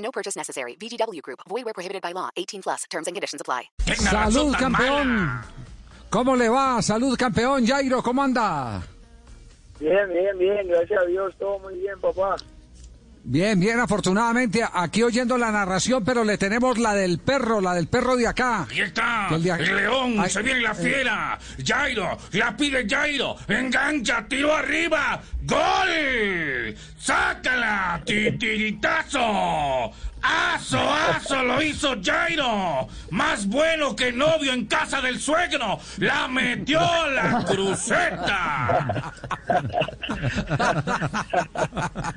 No purchase necessary. VGW Group. Void where prohibited by law. 18 plus. Terms and conditions apply. Salud, campeón. ¿Cómo le va? Salud, campeón. Jairo, ¿cómo anda? Bien, bien, bien. Gracias a Dios. Todo muy bien, papá. Bien, bien, afortunadamente aquí oyendo la narración, pero le tenemos la del perro, la del perro de acá. Ahí está, El león, Ay, se viene la eh. fiera. Jairo, la pide Jairo, engancha, tiro arriba, gol. Sácala, titiritazo. Aso, aso, lo hizo Jairo. Más bueno que novio en casa del suegro. La metió la cruceta.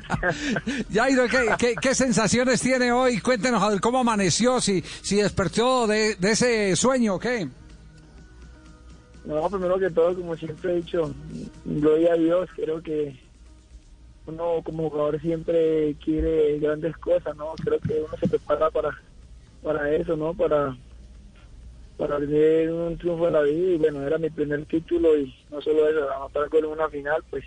Jairo, ¿qué, qué, qué sensaciones tiene hoy? Cuéntenos a ver cómo amaneció, si, si despertó de, de ese sueño, o ¿qué? No, primero que todo, como siempre he dicho, gloria a Dios. Creo que uno como jugador siempre quiere grandes cosas, ¿no? Creo que uno se prepara para, para eso, ¿no? Para, para tener un triunfo en la vida. Y bueno, era mi primer título y no solo eso, anotar en una final, pues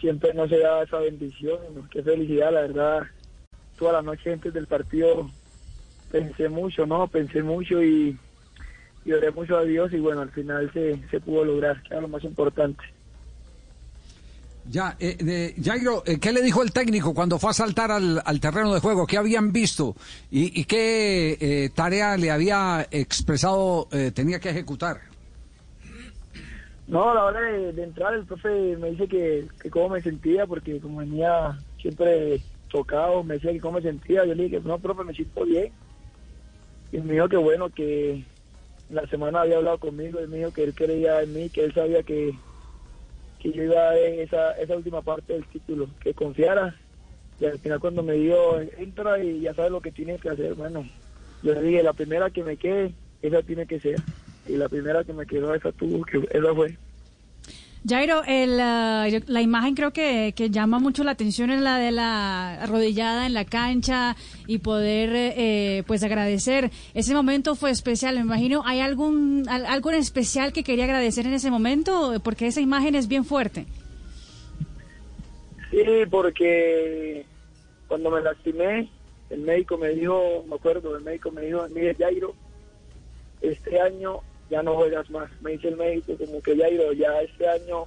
siempre no se da esa bendición. ¿no? Qué felicidad, la verdad. Toda la noche antes del partido pensé mucho, ¿no? Pensé mucho y, y oré mucho a Dios y bueno, al final se, se pudo lograr, que era lo más importante. Ya, eh, eh, Jairo, ¿qué le dijo el técnico cuando fue a saltar al, terreno de juego? ¿Qué habían visto? ¿Y, y qué eh, tarea le había expresado eh, tenía que ejecutar? No, la hora de, entrar el profe me dice que, que cómo me sentía, porque como venía siempre tocado, me decía que cómo me sentía. Yo le dije no, profe, me siento bien. Y me dijo que bueno, que la semana había hablado conmigo, y me dijo que él creía en mí, que él sabía que, que yo iba a dar esa, esa última parte del título, que confiara. Y al final cuando me dio, entra y ya sabes lo que tienes que hacer. Bueno, yo le dije, la primera que me quede, esa tiene que ser. Y la primera que me quedó, esa tuvo que, esa fue. Jairo, el, ah, yo- la imagen creo que, que llama mucho la atención es la de la arrodillada en la cancha y poder eh, pues agradecer. Ese momento fue especial, me imagino. ¿Hay algún al- algo en especial que quería agradecer en ese momento? Porque esa imagen es bien fuerte. Sí, porque cuando me lastimé, el médico me dijo, me acuerdo, el médico me dijo, mire Jairo, este año ya no juegas más. Me dice el médico como que Jairo, ya este año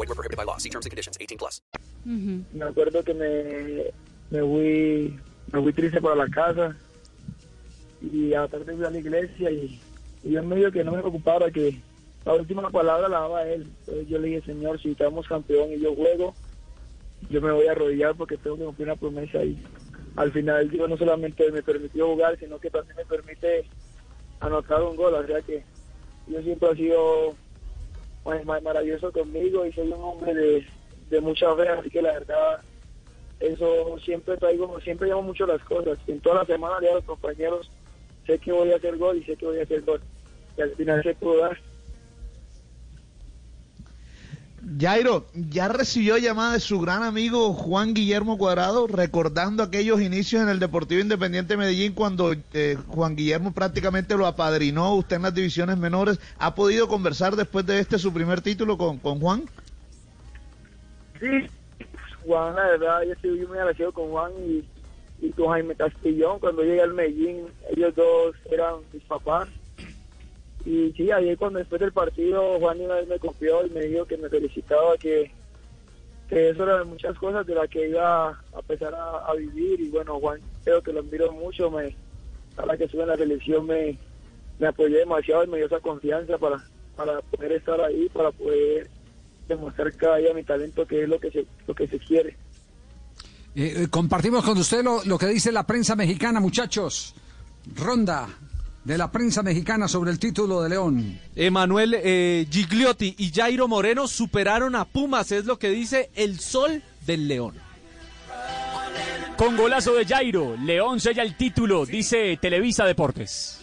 Void where prohibited by law. See terms and conditions. 18 plus. Me acuerdo que me, me fui me fui triste para la casa y a la tarde fui a la iglesia y, y yo me dijo que no me preocupara que la última palabra la daba él. Entonces yo le dije, Señor, si estamos campeón y yo juego, yo me voy a arrodillar porque tengo que cumplir una promesa y al final Dios no solamente me permitió jugar, sino que también me permite anotar un gol. O sea que yo siempre he sido pues, ma- maravilloso conmigo y soy un hombre de, de mucha fe, así que la verdad eso siempre traigo, siempre llamo mucho las cosas. En toda la semana le a los compañeros, sé que voy a hacer gol y sé que voy a hacer gol. Y al final se pudo dar. Jairo, ya recibió llamada de su gran amigo Juan Guillermo Cuadrado, recordando aquellos inicios en el Deportivo Independiente Medellín cuando eh, Juan Guillermo prácticamente lo apadrinó usted en las divisiones menores. ¿Ha podido conversar después de este su primer título con, con Juan? Sí, Juan, la verdad, yo estoy muy agradecido con Juan y, y con Jaime Castillón. Cuando llegué al Medellín, ellos dos eran mis papás. Y sí, ayer cuando después del partido, Juan una vez me confió y me dijo que me felicitaba, que, que eso era de muchas cosas de las que iba a empezar a, vivir. Y bueno, Juan creo que lo admiro mucho, me, a la que sube en la selección me, me apoyé demasiado y me dio esa confianza para, para poder estar ahí, para poder demostrar cada día mi talento, que es lo que se, lo que se quiere. Eh, eh, compartimos con usted lo que dice la prensa mexicana, muchachos. Ronda de la prensa mexicana sobre el título de León. Emanuel eh, Gigliotti y Jairo Moreno superaron a Pumas, es lo que dice el sol del León. Con golazo de Jairo, León sella el título, dice Televisa Deportes.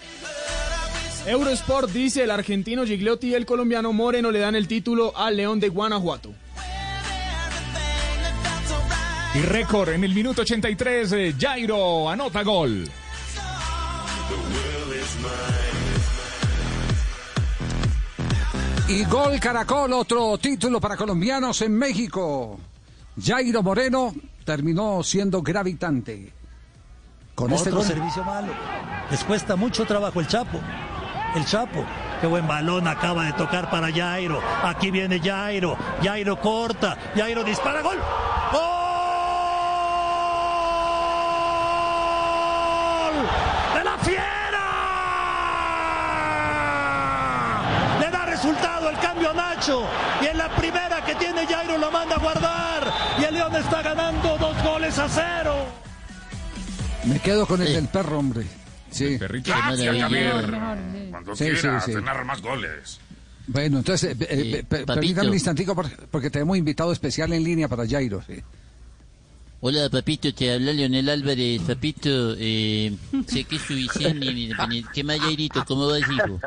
Eurosport dice el argentino Gigliotti y el colombiano Moreno le dan el título al León de Guanajuato. Y récord en el minuto 83, eh, Jairo anota gol. Y gol Caracol, otro título para colombianos en México. Jairo Moreno terminó siendo gravitante. Con este Otro gol. servicio malo. Les cuesta mucho trabajo el Chapo. El Chapo. Qué buen balón acaba de tocar para Jairo. Aquí viene Jairo. Jairo corta. Jairo dispara. ¡Gol! ¡De la fiera! Le da resultado el cambio a Nacho. Y en la primera que tiene Jairo lo manda a guardar. Y el León está ganando dos goles a cero. Me quedo con el del perro, hombre. Sí. Gracias, Javier. Cuando Sí, sí, quieras sí. cenar más goles. Bueno, entonces, eh, eh, permítame un instantico por- porque tenemos invitado especial en línea para Jairo. sí. Hola, papito, te habla Leonel Álvarez. Papito, eh, sé que su visión... ¿Qué más, Jairito? ¿Cómo vas, hijo?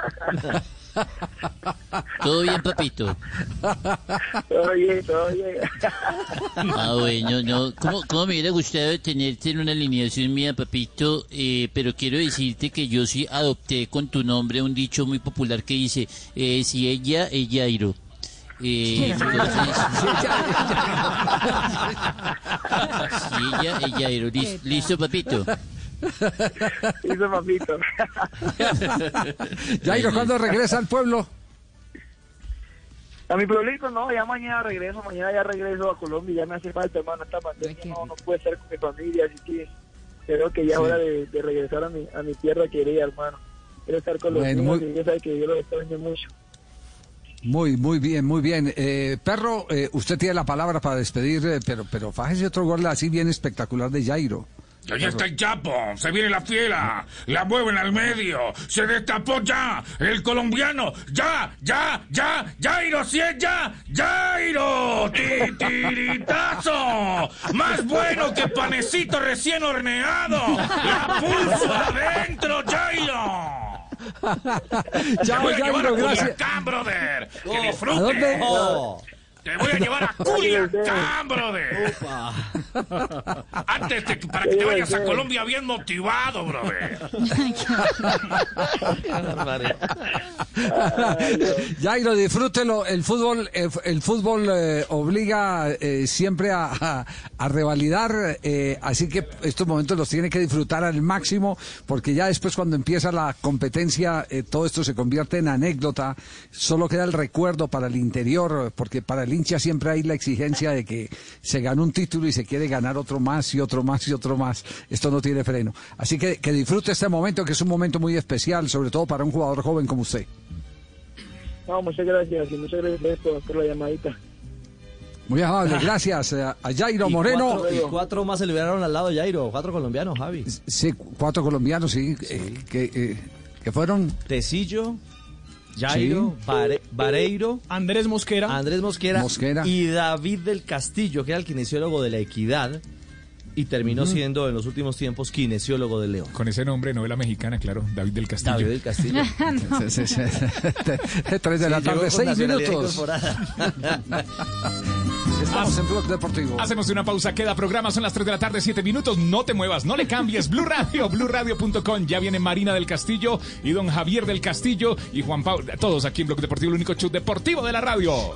¿Todo bien, papito? Todo bien, todo bien. Ah, bueno, no. ¿Cómo, cómo me hubiera gustado tenerte en una alineación mía, papito? Eh, pero quiero decirte que yo sí adopté con tu nombre un dicho muy popular que dice, eh, si ella, es Jairo. Eh, entonces, si ella, es Jairo. Lis- ¿Listo, papito? Hizo papito. Jairo, ¿cuándo regresa al pueblo? A mi pueblito no, ya mañana regreso, mañana ya regreso a Colombia, ya me hace falta, hermano, esta pandemia no, no puede estar con mi familia, así que creo que ya es Sí. hora de, de regresar a mi, a mi tierra querida, hermano. Quiero estar con los Bueno, niños muy- y yo sé que yo los extraño mucho. Muy, muy bien, muy bien. Eh, perro, eh, usted tiene la palabra para despedir, eh, pero, pero fájese otro gol así bien espectacular de Jairo. Ya, ya está el Chapo, se viene la fiera, la mueven al medio, se destapó ya, el colombiano, ya, ya, ya, Jairo, si es ya, Jairo, titiritazo, más bueno que panecito recién horneado, la puso adentro, Jairo. Chao, Jairo, gracias. Brother, que ¿A disfrutes. dónde? Te voy a llevar a Culiacán, brother. Antes de que- para que te vayas a Colombia bien motivado, brother. Jairo, disfrútelo. El fútbol, eh, el fútbol eh, obliga eh, siempre a, a- a revalidar, eh, así que estos momentos los tiene que disfrutar al máximo, porque ya después cuando empieza la competencia, eh, todo esto se convierte en anécdota. Solo queda el recuerdo para el interior, porque para el hincha siempre hay la exigencia de que se ganó un título y se quiere ganar otro más y otro más y otro más. Esto no tiene freno. Así que que disfrute este momento, que es un momento muy especial, sobre todo para un jugador joven como usted. No, muchas gracias y muchas gracias por, por la llamadita. Muy amable, gracias eh, a Jairo Y Moreno. Cuatro, y cuatro más se liberaron al lado de Jairo, cuatro colombianos, Javi. Sí, cuatro colombianos, sí, eh, que, eh, que fueron... Tecillo, Jairo, Sí. Bare- Vareiro, Andrés Mosquera, Andrés Mosquera, Mosquera. y David del Castillo, que era el kinesiólogo de la Equidad y terminó siendo en los últimos tiempos kinesiólogo del León. Con ese nombre, novela mexicana, claro, David del Castillo. David del Castillo. Sí, sí, sí. Tres de la tarde, seis minutos. incorporada. Estamos en Blog Deportivo. Hacemos una pausa, queda programa, son las 3 de la tarde, 7 minutos. No te muevas, no le cambies. Blue Radio, BlueRadio.com. Ya viene Marina del Castillo y don Javier del Castillo y Juan Pablo. Todos aquí en Blog Deportivo, el único show deportivo de la radio.